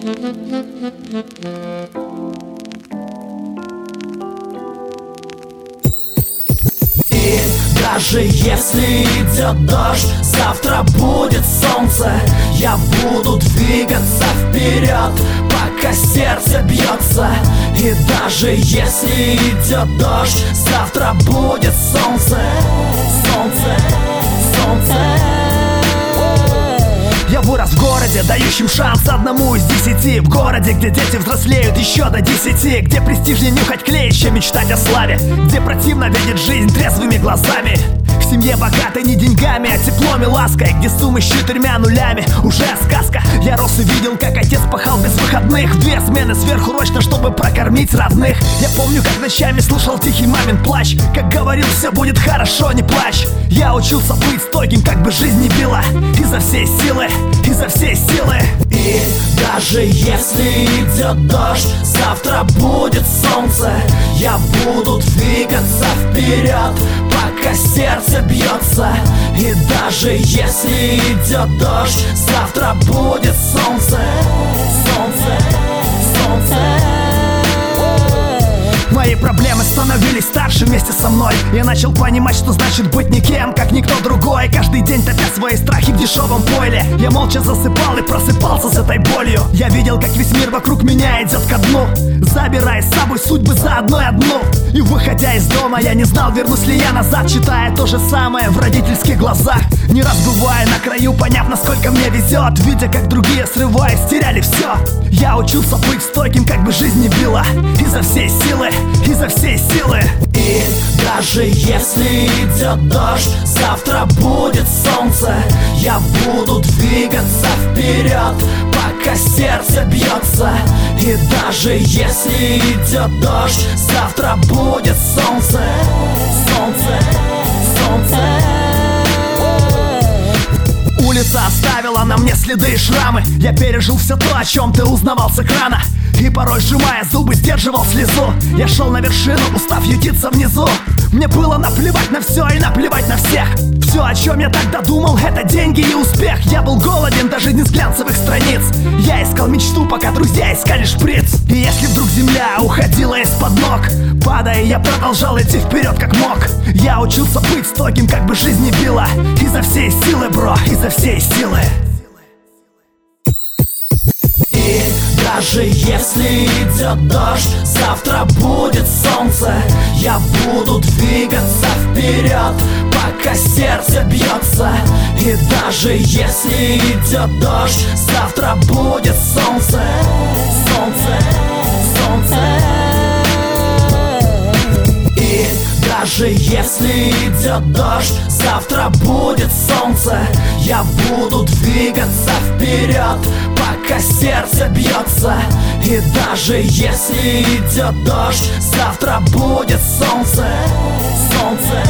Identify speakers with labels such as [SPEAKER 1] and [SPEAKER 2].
[SPEAKER 1] И даже если идет дождь, завтра будет солнце. Я буду двигаться вперед, пока сердце бьется. И даже если идет дождь, завтра будет солнце. Солнце, солнце
[SPEAKER 2] городе, дающим шанс одному из десяти. В городе, где дети взрослеют еще до десяти. Где престижнее нюхать клей, чем мечтать о славе. Где противно видеть жизнь трезвыми глазами в семье богатой не деньгами, а теплом и лаской. Где суммы с четырьмя нулями уже сказка. Я рос и видел, как отец пахал без выходных. Две смены сверхурочно, чтобы прокормить родных. Я помню, как ночами слышал тихий мамин плач. Как говорил, все будет хорошо, не плачь Я учился быть стойким, как бы жизнь не била Изо всей силы, изо всей силы.
[SPEAKER 1] И даже если идет дождь, завтра будет солнце. Я буду двигаться вперед, пока сердце бьется И даже если идет дождь, завтра будет солнце Солнце, солнце
[SPEAKER 2] Мои проблемы становились старше вместе со мной. Я начал понимать, что значит быть никем, как никто другой. Каждый день топя свои страхи в дешевом пойле Я молча засыпал и просыпался с этой болью. Я видел, как весь мир вокруг меня идет ко дну. Забирая с собой судьбы за одной одну. И выходя из дома, я не знал, вернусь ли я назад Читая то же самое в родительских глазах. Не раз бывая на краю, поняв, насколько мне везет Видя, как другие, срываясь, теряли все Я учился быть стойким, как бы жизнь не била. Изо всей силы, изо всей силы.
[SPEAKER 1] И даже если идет дождь, завтра будет солнце. Я буду двигаться вперед, пока сердце бьется. И даже если идет дождь, завтра будет
[SPEAKER 2] Улица оставила на мне следы и шрамы. Я пережил все то, о чем ты узнавал с экрана. И порой, сжимая зубы, сдерживал слезу. Я шел на вершину, устав ютиться внизу. Мне было наплевать на все и наплевать на всех Все, о чем я тогда думал, это деньги и успех. Я был голоден даже не с глянцевых страниц. Я искал мечту, пока друзья искали шприц. И если вдруг земля уходила из-под ног Падая, я продолжал идти вперед как мог. Я учился быть стойким, как бы жизнь не била. Изо всей силы, бро, изо всей силы
[SPEAKER 1] даже если идет дождь, завтра будет солнце. Я буду двигаться вперед, пока сердце бьется. И даже если идет дождь, завтра будет солнце. Солнце, солнце. И даже если идет дождь, завтра будет солнце Я буду двигаться вперед, пока сердце бьется. И даже если идет дождь, завтра будет солнце Солнце,